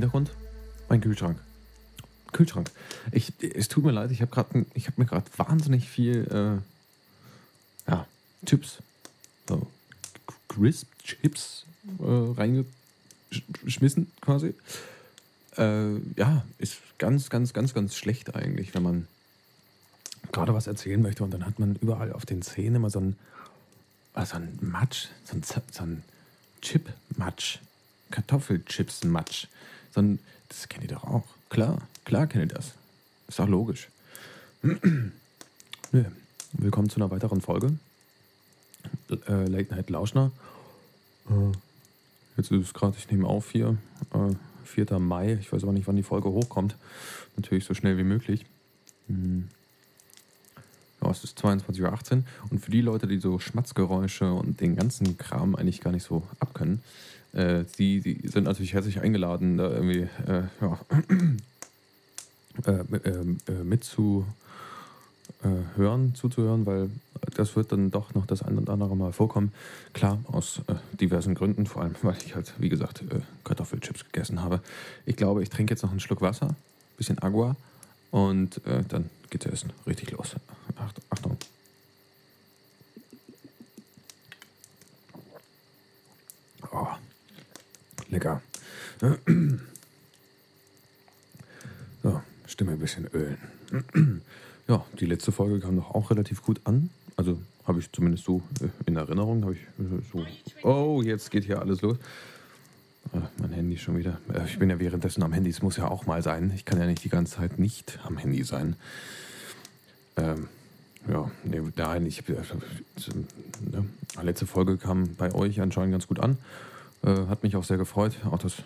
Hintergrund mein Kühlschrank. Kühlschrank. Ich, es tut mir leid, ich habe habe mir gerade wahnsinnig viel, äh, ja, Chips, so Crisp Chips äh, reingeschmissen quasi. Äh, ja, ist ganz, ganz, ganz, ganz schlecht eigentlich, wenn man gerade was erzählen möchte und dann hat man überall auf den Zähnen immer so ein, so ein Matsch, so ein, so ein Chip-Matsch, Kartoffelchips-Matsch. So ein, das kennt ihr doch auch. Klar, klar kennt ihr das. Ist doch logisch. Willkommen zu einer weiteren Folge. Äh, Late Night Lauschner. Äh, jetzt ist es gerade, ich nehme auf hier, äh, 4. Mai. Ich weiß aber nicht, wann die Folge hochkommt. Natürlich so schnell wie möglich. Hm. Ja, es ist 22.18 Uhr. Und für die Leute, die so Schmatzgeräusche und den ganzen Kram eigentlich gar nicht so abkönnen, äh, die, die sind natürlich herzlich eingeladen, da irgendwie äh, ja, äh, äh, äh mitzuhören, zuzuhören, weil das wird dann doch noch das ein und andere Mal vorkommen. Klar, aus äh, diversen Gründen, vor allem weil ich halt, wie gesagt, Kartoffelchips gegessen habe. Ich glaube, ich trinke jetzt noch einen Schluck Wasser, bisschen Agua und dann geht es erst richtig los. Achtung. Oh, lecker. So, Stimme ein bisschen ölen. Ja, die letzte Folge kam doch auch relativ gut an. Also habe ich zumindest so äh, in Erinnerung. Ich äh, so. Oh, jetzt geht hier alles los. Mein Handy schon wieder. Äh, ich bin ja währenddessen am Handy. Es muss ja auch mal sein. Ich kann ja nicht die ganze Zeit nicht am Handy sein. Ähm, ja, nee, nein, ich, äh, ne, letzte Folge kam bei euch anscheinend ganz gut an. Äh, hat mich auch sehr gefreut. Auch das,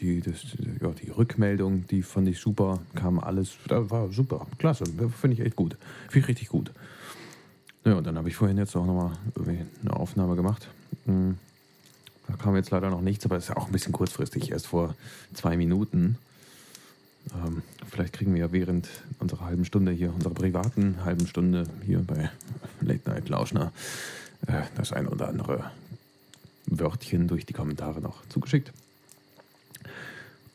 die, das, ja, die Rückmeldung, die fand ich super, kam alles, da war super, klasse, finde ich echt gut. Finde ich richtig gut. Ja, und dann habe ich vorhin jetzt auch nochmal eine Aufnahme gemacht. Hm, da kam jetzt leider noch nichts, aber es ist ja auch ein bisschen kurzfristig, erst vor zwei Minuten. Ähm, vielleicht kriegen wir ja während unserer halben Stunde hier, unserer privaten halben Stunde hier bei Late Night Lauschner, äh, das ein oder andere Wörtchen durch die Kommentare noch zugeschickt.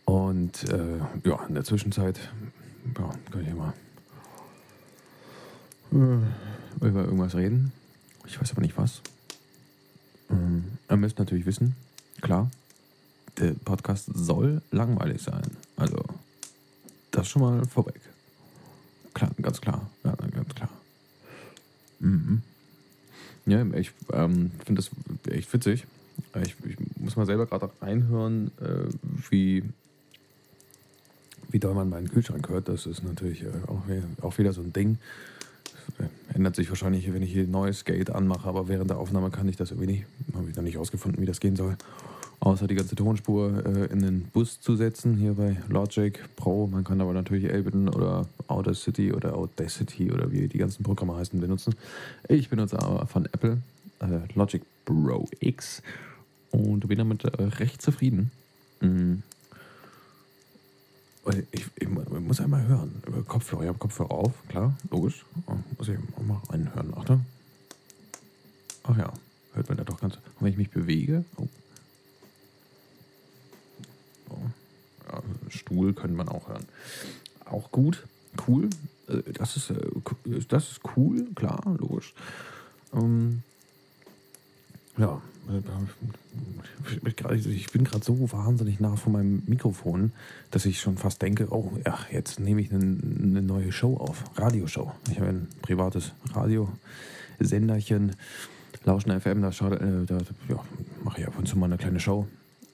Und äh, ja, in der Zwischenzeit ja, kann ich mal äh, über irgendwas reden. Ich weiß aber nicht was. Ähm, ihr müsst natürlich wissen, klar, der Podcast soll langweilig sein. Also das schon mal vorweg. Klar, ganz klar. Ja, ganz klar. Mhm. Ja, ich ähm, finde das echt witzig. Ich, ich muss mal selber gerade reinhören, äh, wie, wie doll man meinen Kühlschrank hört. Das ist natürlich äh, auch, auch wieder so ein Ding. Äh, ändert sich wahrscheinlich, wenn ich hier ein neues Gate anmache, aber während der Aufnahme kann ich das irgendwie nicht. Habe ich noch nicht rausgefunden, wie das gehen soll außer die ganze Tonspur in den Bus zu setzen, hier bei Logic Pro. Man kann aber natürlich Ableton oder Audacity oder Audacity oder wie die ganzen Programme heißen benutzen. Ich benutze aber von Apple Logic Pro X und bin damit äh, recht zufrieden. Mhm. Ich, ich, ich, muss einmal hören. Kopfhörer. Ich habe Kopfhörer auf, klar, logisch. Oh, muss ich auch mal reinhören. Achtung. Ach ja, hört man da doch ganz. Und wenn ich mich bewege, oh, Ja, Stuhl könnte man auch hören. Auch gut, cool. Äh, das ist, äh, das ist cool, klar, logisch. Ähm, ja, ich bin gerade so wahnsinnig nah von meinem Mikrofon, dass ich schon fast denke, oh, ja, jetzt nehme ich eine, neue Show auf, Radioshow. Ich habe ein privates Radiosenderchen, Lauschen FM, da, äh, da ja, mache ich ab und zu mal eine kleine Show.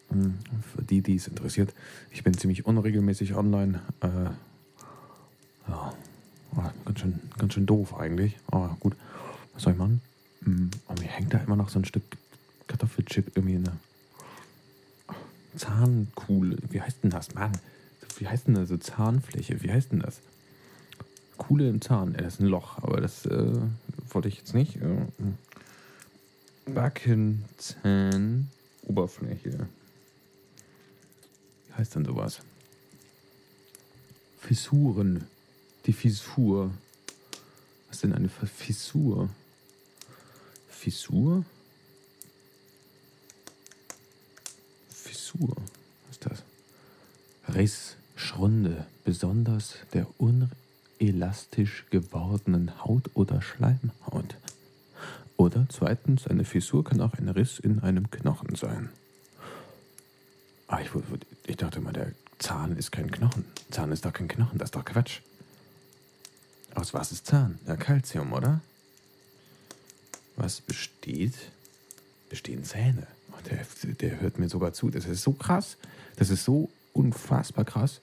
Hm, für die, die es interessiert. Ich bin ziemlich unregelmäßig online. Äh, ja, ganz schön, ganz schön doof eigentlich. Aber gut, was soll ich machen? Hm, aber mir hängt da immer noch so ein Stück Kartoffelchip irgendwie in der Zahnkuhle. Wie heißt denn das, Mann? Wie heißt denn das? So Zahnfläche? Wie heißt denn das? Kuhle im Zahn. das ist ein Loch, aber das äh, wollte ich jetzt nicht. Äh, Backenzahn. Oberfläche heißt denn sowas? Fissuren. Die Fissur. Was ist denn eine Fissur? Fissur? Fissur. Was ist das? Riss, Schrunde, besonders der unelastisch gewordenen Haut oder Schleimhaut. Oder zweitens, eine Fissur kann auch ein Riss in einem Knochen sein. Ah, ich, ich dachte mal, der Zahn ist kein Knochen. Zahn ist doch kein Knochen, das ist doch Quatsch. Aus was ist Zahn? Ja, Calcium, oder? Was besteht? Bestehen Zähne. Oh, der, der hört mir sogar zu. Das ist so krass. Das ist so unfassbar krass.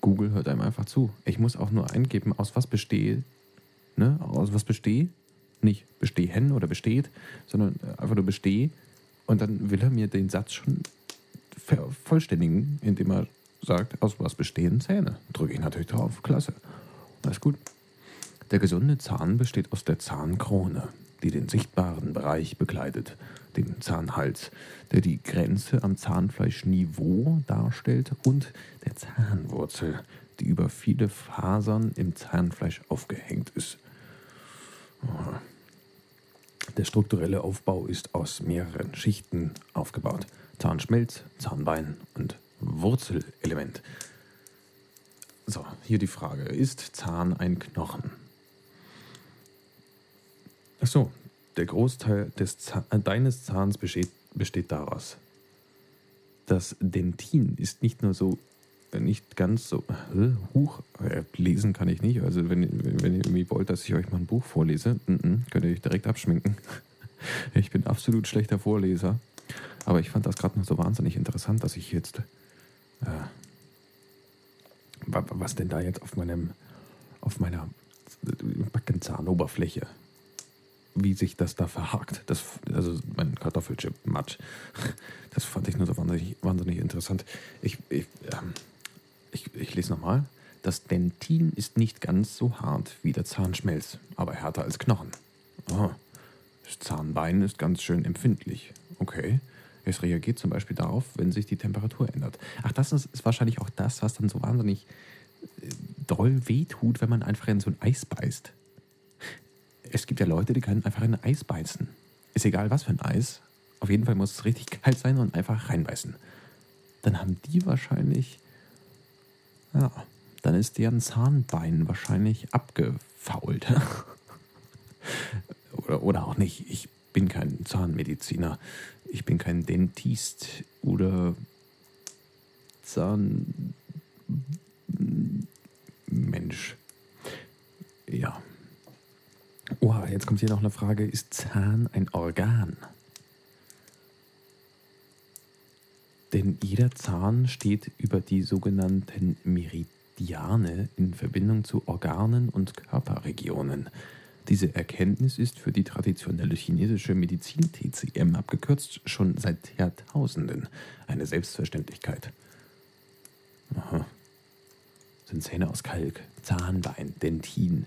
Google hört einem einfach zu. Ich muss auch nur eingeben, aus was besteht. Ne? Aus was besteht? Nicht bestehen oder besteht, sondern einfach nur bestehe. Und dann will er mir den Satz schon vervollständigen, indem er sagt, aus was bestehen Zähne. Drücke ich natürlich drauf. Klasse. Alles gut. Der gesunde Zahn besteht aus der Zahnkrone, die den sichtbaren Bereich bekleidet, den Zahnhals, der die Grenze am Zahnfleischniveau darstellt, und der Zahnwurzel, die über viele Fasern im Zahnfleisch aufgehängt ist. Der strukturelle Aufbau ist aus mehreren Schichten aufgebaut. Zahnschmelz, Zahnbein und Wurzelelement. So, hier die Frage: Ist Zahn ein Knochen? Achso, der Großteil des Zahn, äh, deines Zahns besteht, besteht daraus. Das Dentin ist nicht nur so, äh, nicht ganz so, äh, huch, lesen kann ich nicht. Also, wenn, wenn ihr irgendwie wollt, dass ich euch mal ein Buch vorlese, n -n, könnt ihr euch direkt abschminken. Ich bin absolut schlechter Vorleser. Aber ich fand das gerade noch so wahnsinnig interessant, dass ich jetzt. Äh, was denn da jetzt auf meinem. auf meiner Backenzahnoberfläche wie sich das da verhakt. Das, also mein Kartoffelchip Matsch. Das fand ich nur so wahnsinnig, wahnsinnig interessant. Ich, ich, ähm, ich, ich lese nochmal. Das Dentin ist nicht ganz so hart wie der Zahnschmelz, aber härter als Knochen. Oh, das Zahnbein ist ganz schön empfindlich. Okay. Es reagiert zum Beispiel darauf, wenn sich die Temperatur ändert. Ach, das ist, ist wahrscheinlich auch das, was dann so wahnsinnig äh, doll wehtut, wenn man einfach in so ein Eis beißt es gibt ja Leute, die können einfach in ein Eis beißen. Ist egal, was für ein Eis. Auf jeden Fall muss es richtig kalt sein und einfach reinbeißen. Dann haben die wahrscheinlich, ja, dann ist deren Zahnbein wahrscheinlich abgefault. oder, oder auch nicht. Ich bin kein Zahnmediziner. Ich bin kein Dentist oder Zahnmensch. Ja. Oha, jetzt kommt hier noch eine Frage. Ist Zahn ein Organ? Denn jeder Zahn steht über die sogenannten Meridiane in Verbindung zu Organen und Körperregionen. Diese Erkenntnis ist für die traditionelle chinesische Medizin TCM abgekürzt schon seit Jahrtausenden eine Selbstverständlichkeit. Aha. Sind Zähne aus Kalk, Zahnbein, Dentin,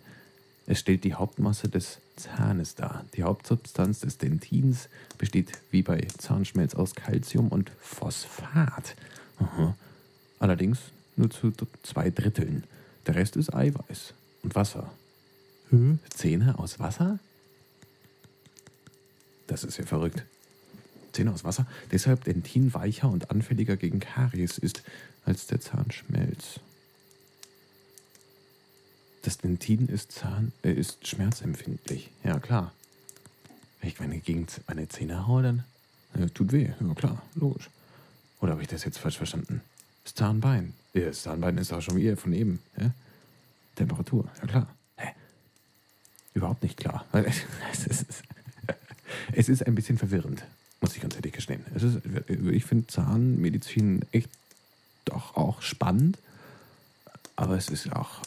es stellt die Hauptmasse des Zahnes dar. Die Hauptsubstanz des Dentins besteht wie bei Zahnschmelz aus Calcium und Phosphat. Aha. Allerdings nur zu zwei Dritteln. Der Rest ist Eiweiß und Wasser. Hm? Zähne aus Wasser? Das ist ja verrückt. Zähne aus Wasser? Deshalb Dentin weicher und anfälliger gegen Karies ist als der Zahnschmelz. Das Dentin ist, Zahn, äh, ist schmerzempfindlich. Ja, klar. Wenn ich meine gegen meine Zähne haue, dann äh, tut weh. Ja, klar, logisch. Oder habe ich das jetzt falsch verstanden? Das Zahnbein. Das Zahnbein ist auch schon wieder von eben. Ja? Temperatur, ja klar. Hä? Überhaupt nicht klar. es, ist, es ist ein bisschen verwirrend, muss ich ganz ehrlich gestehen. Es ist, ich finde Zahnmedizin echt doch auch spannend, aber es ist auch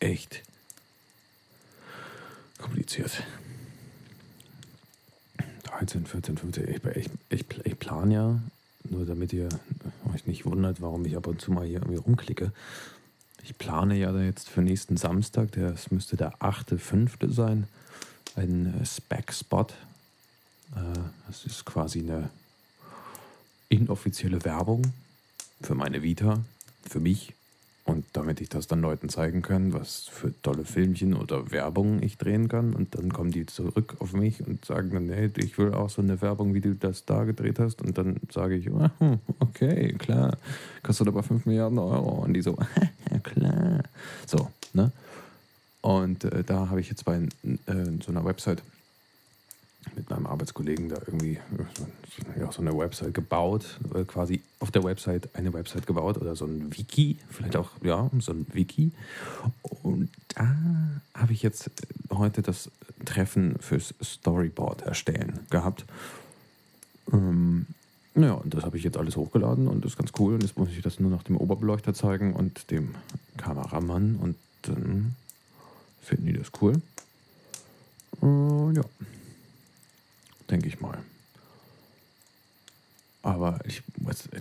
echt kompliziert. 13, 14, 15. Ich, ich, ich, ich plane ja, nur damit ihr euch nicht wundert, warum ich ab und zu mal hier irgendwie rumklicke. Ich plane ja jetzt für nächsten Samstag, das müsste der 8.5. sein, einen Spec-Spot. Äh, das ist quasi eine inoffizielle Werbung für meine Vita, für mich und damit ich das dann Leuten zeigen kann, was für tolle Filmchen oder Werbung ich drehen kann. Und dann kommen die zurück auf mich und sagen dann, hey, ich will auch so eine Werbung, wie du das da gedreht hast. Und dann sage ich, hm, okay, klar. Kostet aber 5 Milliarden Euro. Und die so, ja klar. So, ne? Und äh, da habe ich jetzt bei äh, so einer Website mit meinem Arbeitskollegen da irgendwie ja, so eine Website gebaut, äh, quasi auf der Website eine Website gebaut oder so ein Wiki, vielleicht auch, ja, so ein Wiki. Und da habe ich jetzt heute das Treffen fürs Storyboard erstellen gehabt. Ähm, ja, und das habe ich jetzt alles hochgeladen und das ist ganz cool. Und jetzt muss ich das nur noch dem Oberbeleuchter zeigen und dem Kameramann und dann finden die das cool. Äh, ja, denke ich mal. Aber ich,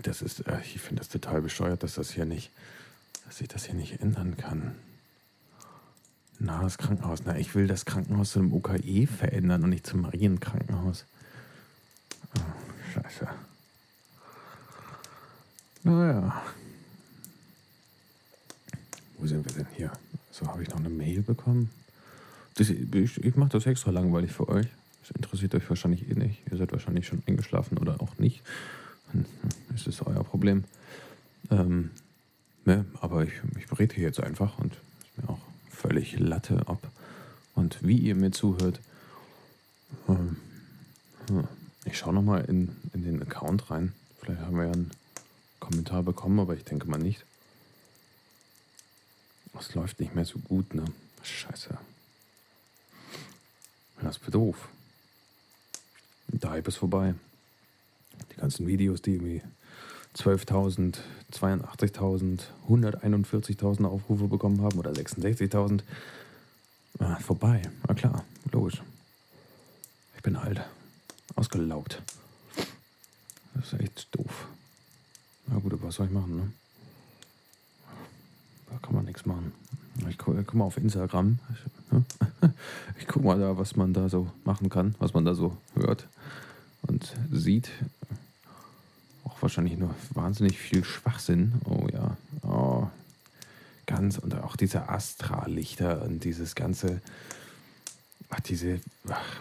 das ist, äh, ich finde das total bescheuert, dass das hier nicht, dass ich das hier nicht ändern kann. Na, das Krankenhaus. Na, ich will das Krankenhaus zu einem UKE verändern und nicht zum Marienkrankenhaus. Oh, scheiße. Naja. Wo sind wir denn hier? So, habe ich noch eine Mail bekommen? Das, ich ich mache das extra langweilig für euch. Interessiert euch wahrscheinlich eh nicht. Ihr seid wahrscheinlich schon eingeschlafen oder auch nicht. Ist es euer Problem. Ähm, ne, aber ich, ich berate hier jetzt einfach und ist mir auch völlig Latte ab. Und wie ihr mir zuhört, ähm, ich schaue nochmal in, in den Account rein. Vielleicht haben wir ja einen Kommentar bekommen, aber ich denke mal nicht. Es läuft nicht mehr so gut, ne? Scheiße. Das ist doof. Der Hype ist vorbei. Die ganzen Videos, die irgendwie 12.000, 82.000, 141.000 Aufrufe bekommen haben oder 66.000, ah, vorbei. Na klar, logisch. Ich bin alt. Ausgelaugt. Das ist echt doof. Na gut, aber was soll ich machen, ne? Da kann man nichts machen. Ich gucke guck mal auf Instagram. Ich, ich gucke mal da, was man da so machen kann, was man da so hört und sieht. Auch wahrscheinlich nur wahnsinnig viel Schwachsinn. Oh ja. Oh. Ganz und auch diese Astralichter und dieses ganze, ach, diese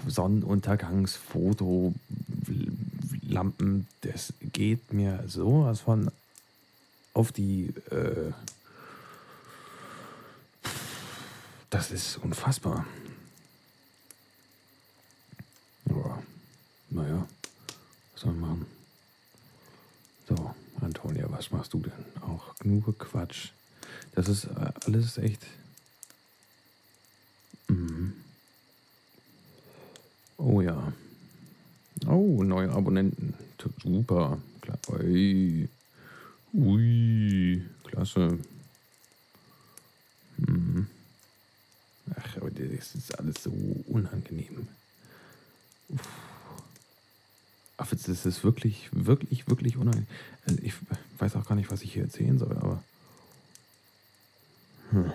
Sonnenuntergangsfotolampen, das geht mir sowas von auf die äh, Das ist unfassbar. Aber, naja, was soll man machen? So, Antonia, was machst du denn? Auch genug Quatsch. Das ist äh, alles echt. Mhm. Oh ja. Oh, neue Abonnenten. Super. Klar. Ui. Ui. Klasse. Mhm. Ach, aber das ist alles so unangenehm. Uff. Ach, das ist wirklich, wirklich, wirklich unangenehm. Also ich weiß auch gar nicht, was ich hier erzählen soll, aber. Hm.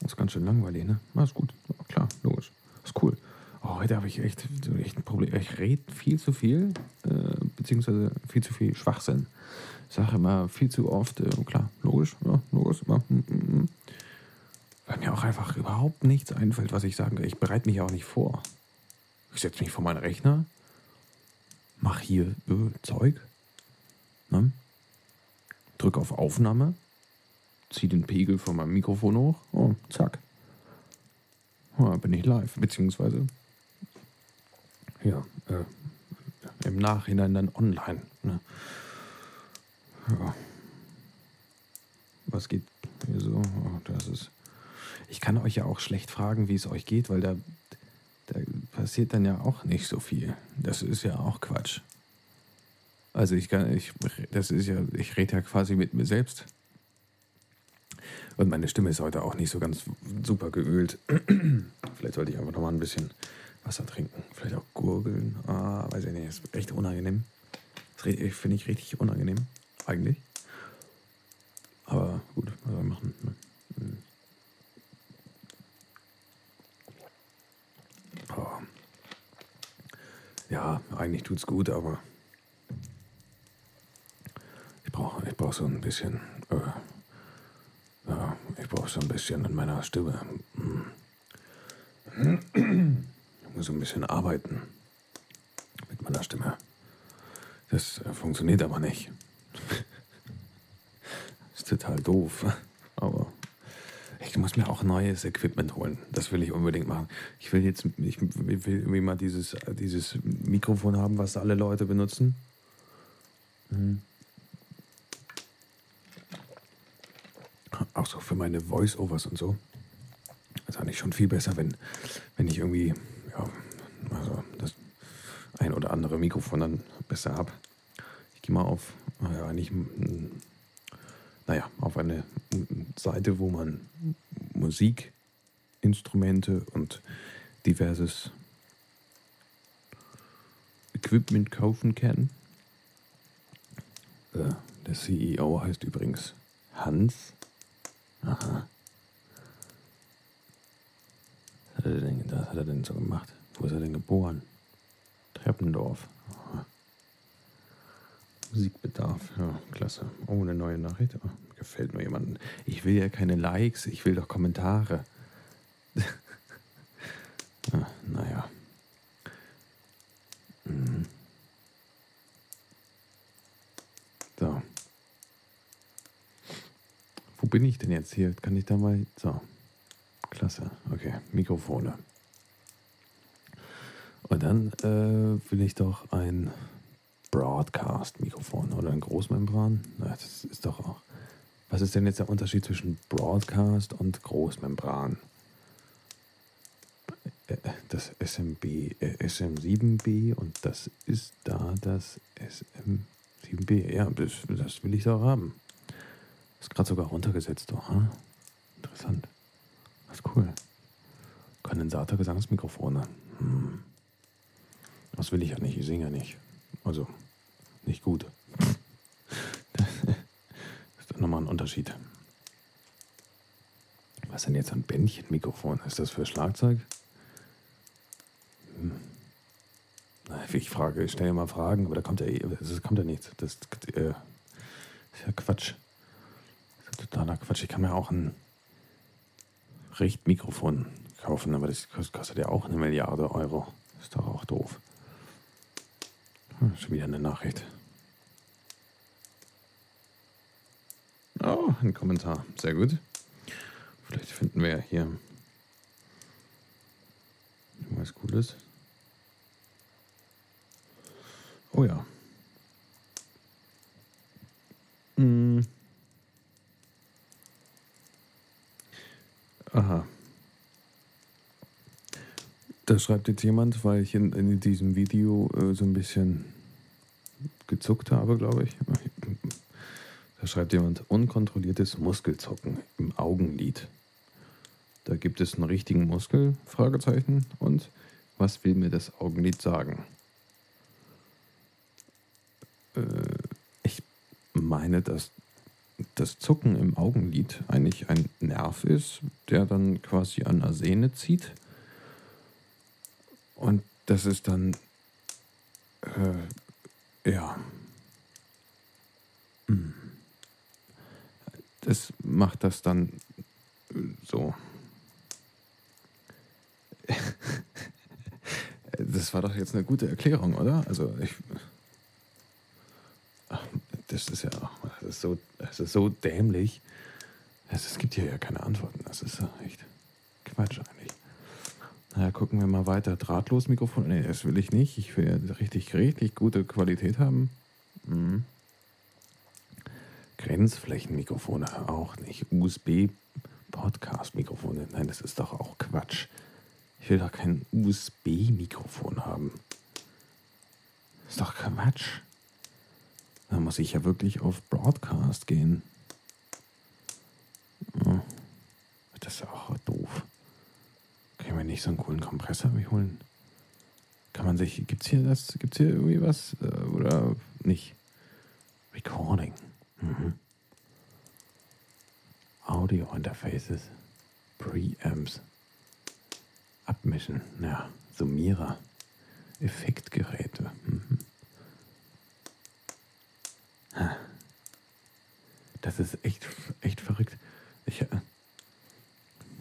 Das ist ganz schön langweilig, ne? Na, ist gut. Ja, klar, logisch. Ist cool. Oh, heute habe ich echt, echt ein Problem. Ich rede viel zu viel, äh, beziehungsweise viel zu viel Schwachsinn. Ich sage immer viel zu oft, äh, klar, logisch, ja, logisch. Mm, mm, mm. Weil mir auch einfach überhaupt nichts einfällt, was ich sagen kann. Ich bereite mich auch nicht vor. Ich setze mich vor meinen Rechner, mache hier äh, Zeug, ne? drücke auf Aufnahme, ziehe den Pegel von meinem Mikrofon hoch und oh, zack. Ja, bin ich live, beziehungsweise ja, äh, im Nachhinein dann online. Ne? Ja. Was geht hier so? Oh, das ist. Ich kann euch ja auch schlecht fragen, wie es euch geht, weil da, da passiert dann ja auch nicht so viel. Das ist ja auch Quatsch. Also ich kann, ich, das ist ja, ich rede ja quasi mit mir selbst. Und meine Stimme ist heute auch nicht so ganz super geölt. Vielleicht sollte ich einfach nochmal ein bisschen Wasser trinken. Vielleicht auch gurgeln. Ah, weiß ich nicht. Ist echt unangenehm. Das finde ich richtig unangenehm eigentlich. Aber gut, was soll ich machen? Ne? Hm. Oh. Ja, eigentlich tut's gut, aber ich brauche ich brauch so ein bisschen, äh, ja, ich brauche so ein bisschen in meiner Stimme. Ich muss ein bisschen arbeiten mit meiner Stimme. Das äh, funktioniert aber nicht. ist total doof. Muss mir auch neues Equipment holen. Das will ich unbedingt machen. Ich will jetzt, ich will irgendwie mal dieses, dieses Mikrofon haben, was alle Leute benutzen. Mhm. Auch so für meine Voice-Overs und so. Das ist eigentlich schon viel besser, wenn, wenn ich irgendwie, ja, also das ein oder andere Mikrofon dann besser habe. Ich gehe mal auf, ja, eigentlich, naja, auf eine Seite, wo man Musikinstrumente und diverses Equipment kaufen kann. Äh, der CEO heißt übrigens Hans. Aha. Was hat er denn, was hat er denn so gemacht? Wo ist er denn geboren? Treppendorf. Musikbedarf, ja, klasse. Oh, eine neue Nachricht. Oh, gefällt mir jemandem. Ich will ja keine Likes, ich will doch Kommentare. ah, naja. Mhm. So. Wo bin ich denn jetzt hier? Kann ich da mal. So. Klasse. Okay. Mikrofone. Und dann äh, will ich doch ein Broadcast-Mikrofon oder ein Großmembran. Das ist doch auch. Was ist denn jetzt der Unterschied zwischen Broadcast und Großmembran? Äh, das SMB, äh, SM7B und das ist da das SM7B. Ja, das, das will ich doch haben. Ist gerade sogar runtergesetzt, doch. Hm? Interessant. Das ist cool. Kondensator, Gesangsmikrofone. Hm. Das will ich ja nicht, ich singe ja nicht. Also, nicht gut. Das ist doch nochmal ein Unterschied. Was ist denn jetzt ein Bändchenmikrofon? Ist das für Schlagzeug? Hm. Ich frage, ich stelle mal Fragen, aber da kommt ja, das kommt ja nichts. Das äh, ist ja Quatsch totaler Quatsch. Ich kann mir auch ein Richtmikrofon kaufen, aber das kostet ja auch eine Milliarde Euro. Ist doch auch doof. Hm, schon wieder eine Nachricht. Oh, ein Kommentar. Sehr gut. Vielleicht finden wir hier was Cooles. Oh ja. Hm. Aha. Da schreibt jetzt jemand, weil ich in, in diesem Video äh, so ein bisschen gezuckt habe, glaube ich. Schreibt jemand unkontrolliertes Muskelzucken im Augenlid. Da gibt es einen richtigen Muskel? Fragezeichen. Und was will mir das Augenlid sagen? Äh, ich meine, dass das Zucken im Augenlid eigentlich ein Nerv ist, der dann quasi an der Sehne zieht. Und das ist dann, äh, ja, hm. das macht das dann äh, so. Das war doch jetzt eine gute Erklärung, oder? Also ich das ist ja das ist so, das ist so dämlich. Es gibt hier ja keine Antworten. Das ist echt Quatsch eigentlich. Naja, gucken wir mal weiter. Drahtlos Mikrofon. Nee, das will ich nicht. Ich will ja richtig, richtig gute Qualität haben. Mhm. Grenzflächenmikrofone auch nicht. USB-Podcast-Mikrofone. Nein, das ist doch auch Quatsch. Ich will doch kein USB-Mikrofon haben. Das ist doch Quatsch. Da muss ich ja wirklich auf Broadcast gehen. Das ist auch doof. Kann ich mir nicht so einen coolen Kompressor holen? Kann man sich, gibt's hier das, gibt's hier irgendwie was? Äh, oder nicht? Recording. Mhm. Audio Interfaces. Preamps. Abmischen. Ja, Summierer. Effektgeräte. Mhm. Das ist echt, echt verrückt. Ich, äh,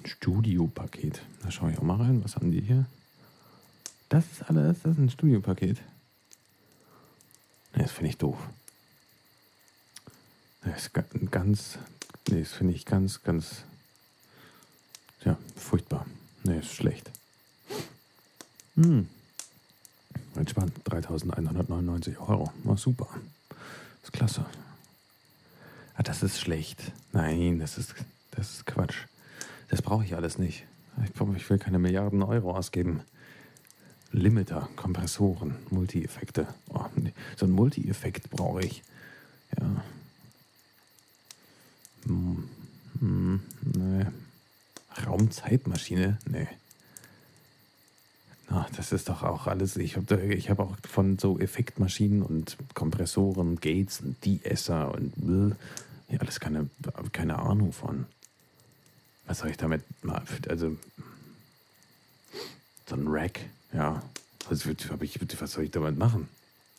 Studiopaket. Da schaue ich auch mal rein. Was haben die hier? Das ist alles, das ist ein Studiopaket. Das finde ich doof. Das ist ganz, nee, das finde ich ganz, ganz, ja, furchtbar. Nee, ist schlecht. Hm. Entspannt, 3199 Euro. War super. Ist klasse. Ah, das ist schlecht. Nein, das ist, das ist Quatsch. Das brauche ich alles nicht. Ich, ich will keine Milliarden Euro ausgeben. Limiter, Kompressoren, Multi-Effekte. Oh, nee. So ein Multi-Effekt brauche ich. Ja. Hm, hm, nee. Raumzeitmaschine? Nee. Ach, das ist doch auch alles. Ich habe ich hab auch von so Effektmaschinen und Kompressoren, Gates und De-Esser und ja, alles keine, keine Ahnung von. Was soll ich damit? Also, so ein Rack, ja. Ich, was soll ich damit machen?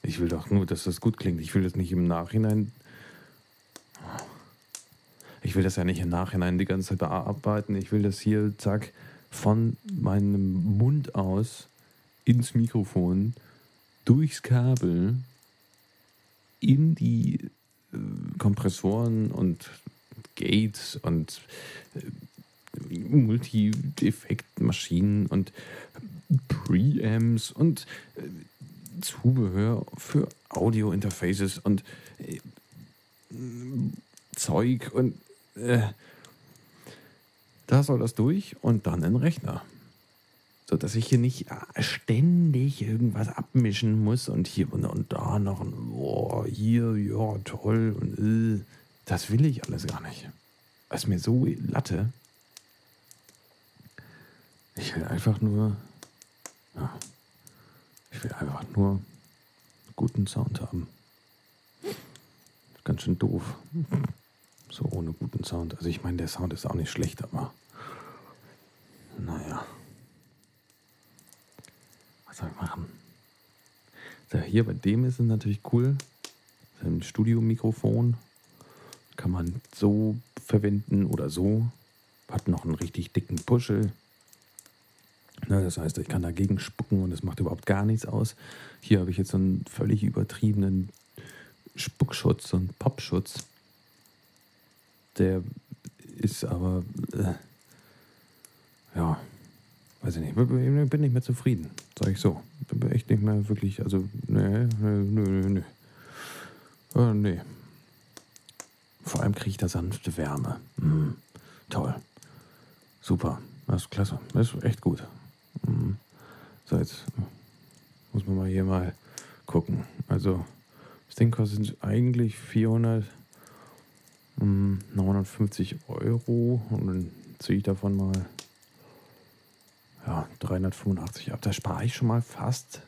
Ich will doch nur, dass das gut klingt. Ich will das nicht im Nachhinein. Ich will das ja nicht im Nachhinein die ganze Zeit bearbeiten. Ich will das hier, zack, von meinem Mund aus ins Mikrofon, durchs Kabel, in die äh, Kompressoren und Gates und äh, Multi-Effekt-Maschinen und Preamps und äh, Zubehör für Audio-Interfaces und äh, Zeug und äh, da soll das durch und dann ein Rechner. So dass ich hier nicht äh, ständig irgendwas abmischen muss und hier und, und da noch ein, oh, hier, ja, toll und äh, das will ich alles gar nicht. Das ist mir so Latte. Ich will einfach nur, ja, ich will einfach nur guten Sound haben. Ganz schön doof. So ohne guten Sound. Also ich meine, der Sound ist auch nicht schlecht, aber naja. Was soll ich machen? So, hier bei dem ist es natürlich cool. Ein Studiomikrofon. Kann man so verwenden oder so. Hat noch einen richtig dicken Puschel. Na, das heißt, ich kann dagegen spucken und es macht überhaupt gar nichts aus. Hier habe ich jetzt so einen völlig übertriebenen Spuckschutz und Popschutz. Der ist aber, äh, ja, weiß ich nicht, bin nicht mehr zufrieden, sage ich so. Bin echt nicht mehr wirklich, also, nee, nee, nee, nee. Äh, nee. Vor allem kriege ich da sanfte Wärme. Mm, toll. Super. Das ist klasse. Das ist echt gut. Mm. So, jetzt muss man mal hier mal gucken. Also, das Ding kostet eigentlich 459 Euro und dann ziehe ich davon mal ja, 385 ab. Da spare ich schon mal fast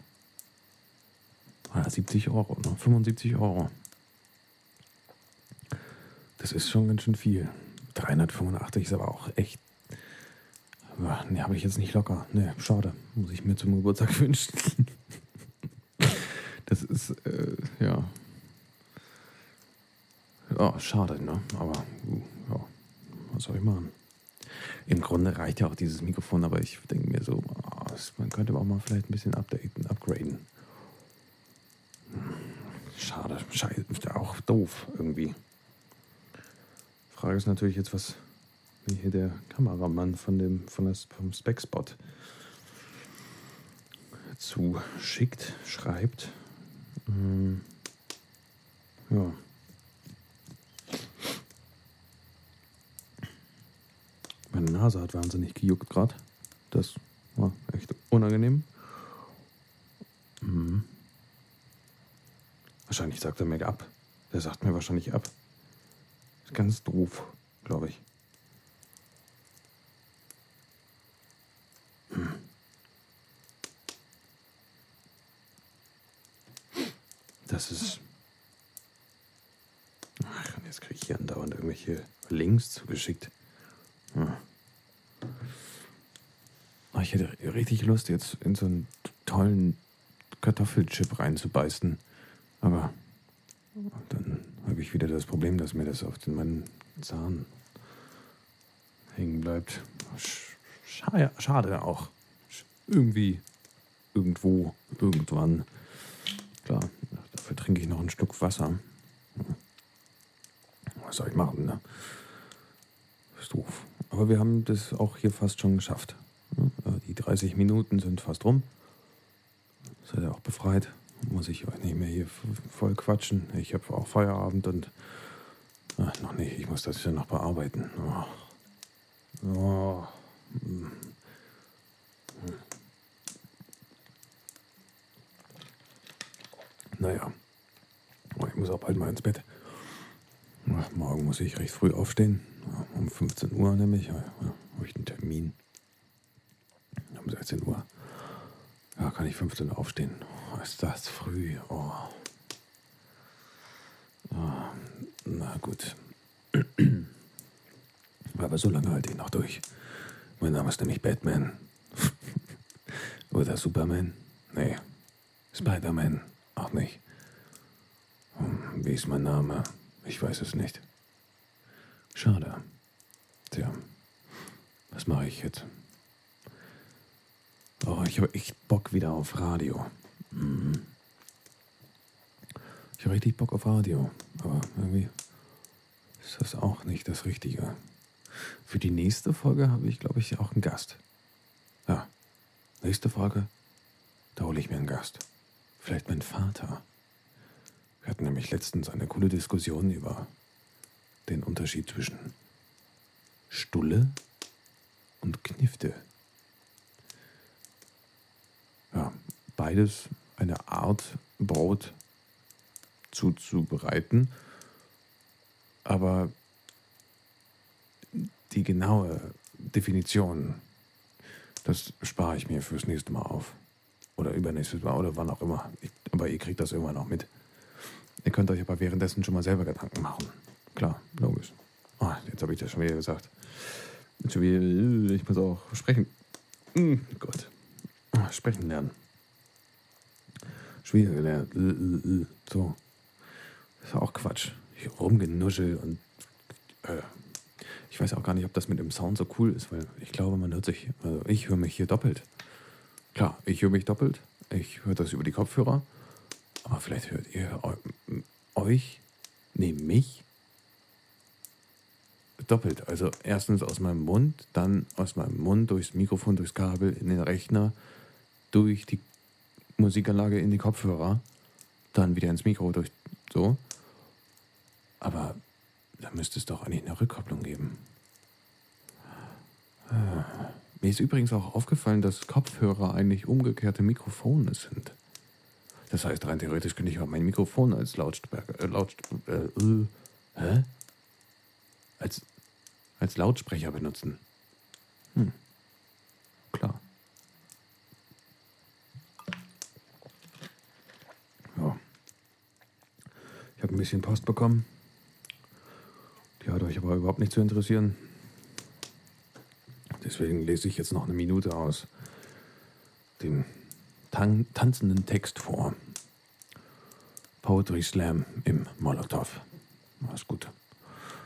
70 Euro, ne? 75 Euro. Das ist schon ganz schön viel. 385 ist aber auch echt. Ne, habe ich jetzt nicht locker. Ne, schade. Muss ich mir zum Geburtstag wünschen. das ist, äh, ja. Schade, ne? Aber, ja, was soll ich machen? Im Grunde reicht ja auch dieses Mikrofon, aber ich denke mir so, oh, man könnte auch mal vielleicht ein bisschen updaten, upgraden. Schade, scheiße, auch doof irgendwie. Frage ist natürlich jetzt, was hier der Kameramann von dem von das, vom Spec-Spot zuschickt, schreibt. Hm, ja. Meine Nase hat wahnsinnig gejuckt gerade. Das war echt unangenehm. Hm. Wahrscheinlich sagt er mir ab. Der sagt mir wahrscheinlich ab ganz doof, glaube ich. Hm. Das ist. Ach, jetzt kriege ich hier andauernd irgendwelche Links zugeschickt. Hm. Ach, ich hätte richtig Lust, jetzt in so einen tollen Kartoffelchip reinzubeißen. Aber dann habe ich wieder das Problem, dass mir das auf den, meinen Zahn hängen bleibt. Schade, schade auch. Irgendwie, irgendwo, irgendwann. Klar, dafür trinke ich noch einen Schluck Wasser. Was soll ich machen, ne? Ist doof. Aber wir haben das auch hier fast schon geschafft. Die 30 Minuten sind fast rum. Seid ihr auch befreit? Muss ich euch nicht mehr hier voll quatschen. Ich habe auch Feierabend und. Ach, noch nicht, ich muss das ja noch bearbeiten. Oh. Oh. Hm. Naja, ich muss auch bald mal ins Bett. Morgen muss ich recht früh aufstehen. Um 15 Uhr nämlich. Habe ich einen Termin. Um 16 Uhr. Ja, kann ich 15 Uhr aufstehen. Ist das früh? Oh. oh. Na gut. Aber so lange halte ich noch durch. Mein Name ist nämlich Batman. Oder Superman? Nee. Spider-Man. Auch nicht. Hm, wie ist mein Name? Ich weiß es nicht. Schade. Tja, was mache ich jetzt? Oh, ich habe echt Bock wieder auf Radio. Mhm. Ich habe richtig Bock auf Radio, aber irgendwie ist das auch nicht das Richtige. Für die nächste Folge habe ich, glaube ich, auch einen Gast. Ja, nächste Folge, da hole ich mir einen Gast. Vielleicht mein Vater. Wir hatten nämlich letztens eine coole Diskussion über den Unterschied zwischen Stulle und Knifte. Ja, beides eine Art Brot zuzubereiten, aber die genaue Definition, das spare ich mir fürs nächste Mal auf. Oder übernächstes Mal oder wann auch immer. Ich, aber ihr kriegt das irgendwann noch mit. Ihr könnt euch aber währenddessen schon mal selber Gedanken machen. Klar, logisch. Oh, jetzt habe ich das schon wieder gesagt. Wieder, ich muss auch sprechen. Hm, Gott. Oh, sprechen lernen. Schwierig gelernt. Äh, äh, äh. So. Das ist auch Quatsch. Ich rumgenuschel und. Äh, ich weiß auch gar nicht, ob das mit dem Sound so cool ist, weil ich glaube, man hört sich. Also ich höre mich hier doppelt. Klar, ich höre mich doppelt. Ich höre das über die Kopfhörer. Aber vielleicht hört ihr euch, nee, mich doppelt. Also erstens aus meinem Mund, dann aus meinem Mund durchs Mikrofon, durchs Kabel in den Rechner, durch die Musikanlage in die Kopfhörer, dann wieder ins Mikro durch so. Aber da müsste es doch eigentlich eine Rückkopplung geben. Mir ist übrigens auch aufgefallen, dass Kopfhörer eigentlich umgekehrte Mikrofone sind. Das heißt, rein theoretisch könnte ich auch mein Mikrofon als Lautsprecher, äh, Lautsprecher, äh, äh, hä? Als, als Lautsprecher benutzen. Hm. Klar. Ja. Ich habe ein bisschen Post bekommen. Die hat euch aber überhaupt nicht zu interessieren. Deswegen lese ich jetzt noch eine Minute aus dem tan tanzenden Text vor. Poetry Slam im Molotow. Alles gut.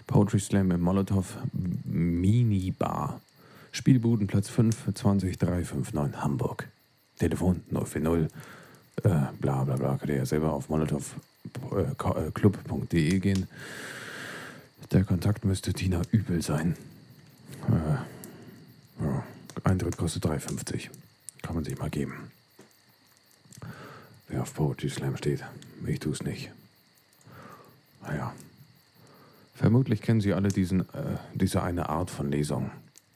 Poetry Slam im Molotow Minibar. Spielbudenplatz 5, 20359 Hamburg. Telefon 040 äh, bla bla bla. Könnt ihr ja selber auf molotovclub.de äh, gehen. Der Kontakt müsste Tina Übel sein. Äh, ja, Eintritt kostet 3,50. Kann man sich mal geben. Wer auf Poetry Slam steht, ich tue es nicht. Naja. Vermutlich kennen Sie alle diesen, äh, diese eine Art von Lesung.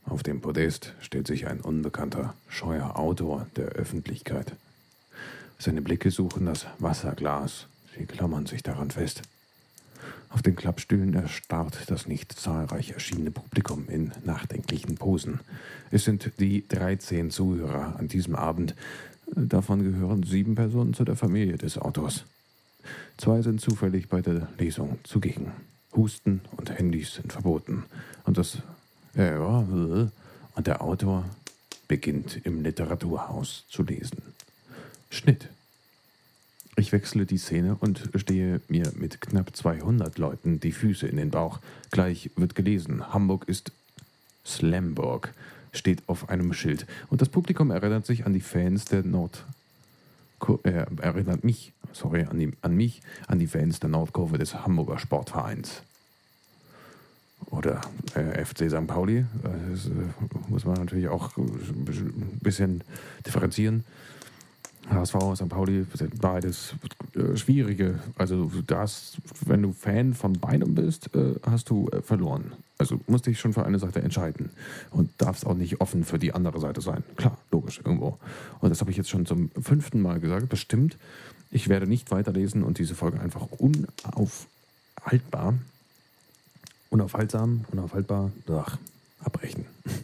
Auf dem Podest steht sich ein unbekannter, scheuer Autor der Öffentlichkeit. Seine Blicke suchen das Wasserglas. Sie klammern sich daran fest. Auf den Klappstühlen erstarrt das nicht zahlreich erschienene Publikum in nachdenklichen Posen. Es sind die 13 Zuhörer an diesem Abend. Davon gehören sieben Personen zu der Familie des Autors. Zwei sind zufällig bei der Lesung zugegen. Husten und Handys sind verboten. Und das äh, und der Autor beginnt im Literaturhaus zu lesen. Schnitt. Ich wechsle die Szene und stehe mir mit knapp 200 Leuten die Füße in den Bauch. Gleich wird gelesen, Hamburg ist Slamburg, steht auf einem Schild. Und das Publikum erinnert sich an die Fans der Nord... Äh, erinnert mich, sorry, an, die, an mich, an die Fans der Nordkurve des Hamburger Sportvereins. Oder äh, FC St. Pauli. Das äh, muss man natürlich auch ein bisschen differenzieren. HSV, St. Pauli, sind beides äh, schwierige. Also das, wenn du Fan von beidem bist, äh, hast du verloren. Also musst dich schon für eine Seite entscheiden und darfst auch nicht offen für die andere Seite sein. Klar, logisch, irgendwo. Und das habe ich jetzt schon zum fünften Mal gesagt, bestimmt. Ich werde nicht weiterlesen und diese Folge einfach unaufhaltbar, unaufhaltsam, unaufhaltbar, ach, abbrechen.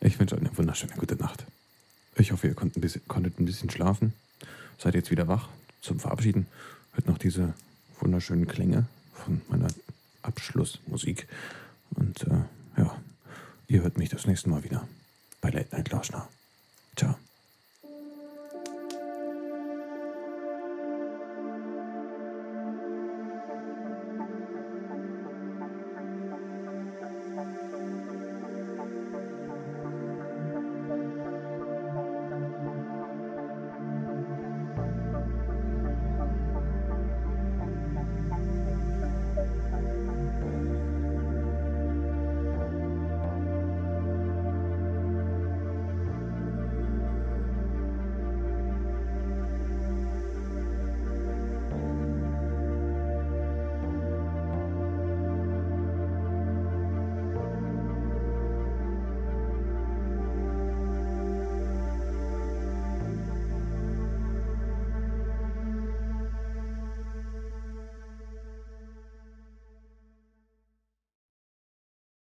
Ich wünsche euch eine wunderschöne gute Nacht. Ich hoffe, ihr konntet ein, bisschen, konntet ein bisschen schlafen. Seid jetzt wieder wach zum Verabschieden. Hört noch diese wunderschönen Klänge von meiner Abschlussmusik. Und äh, ja, ihr hört mich das nächste Mal wieder bei Late Night Lauschner. Ciao.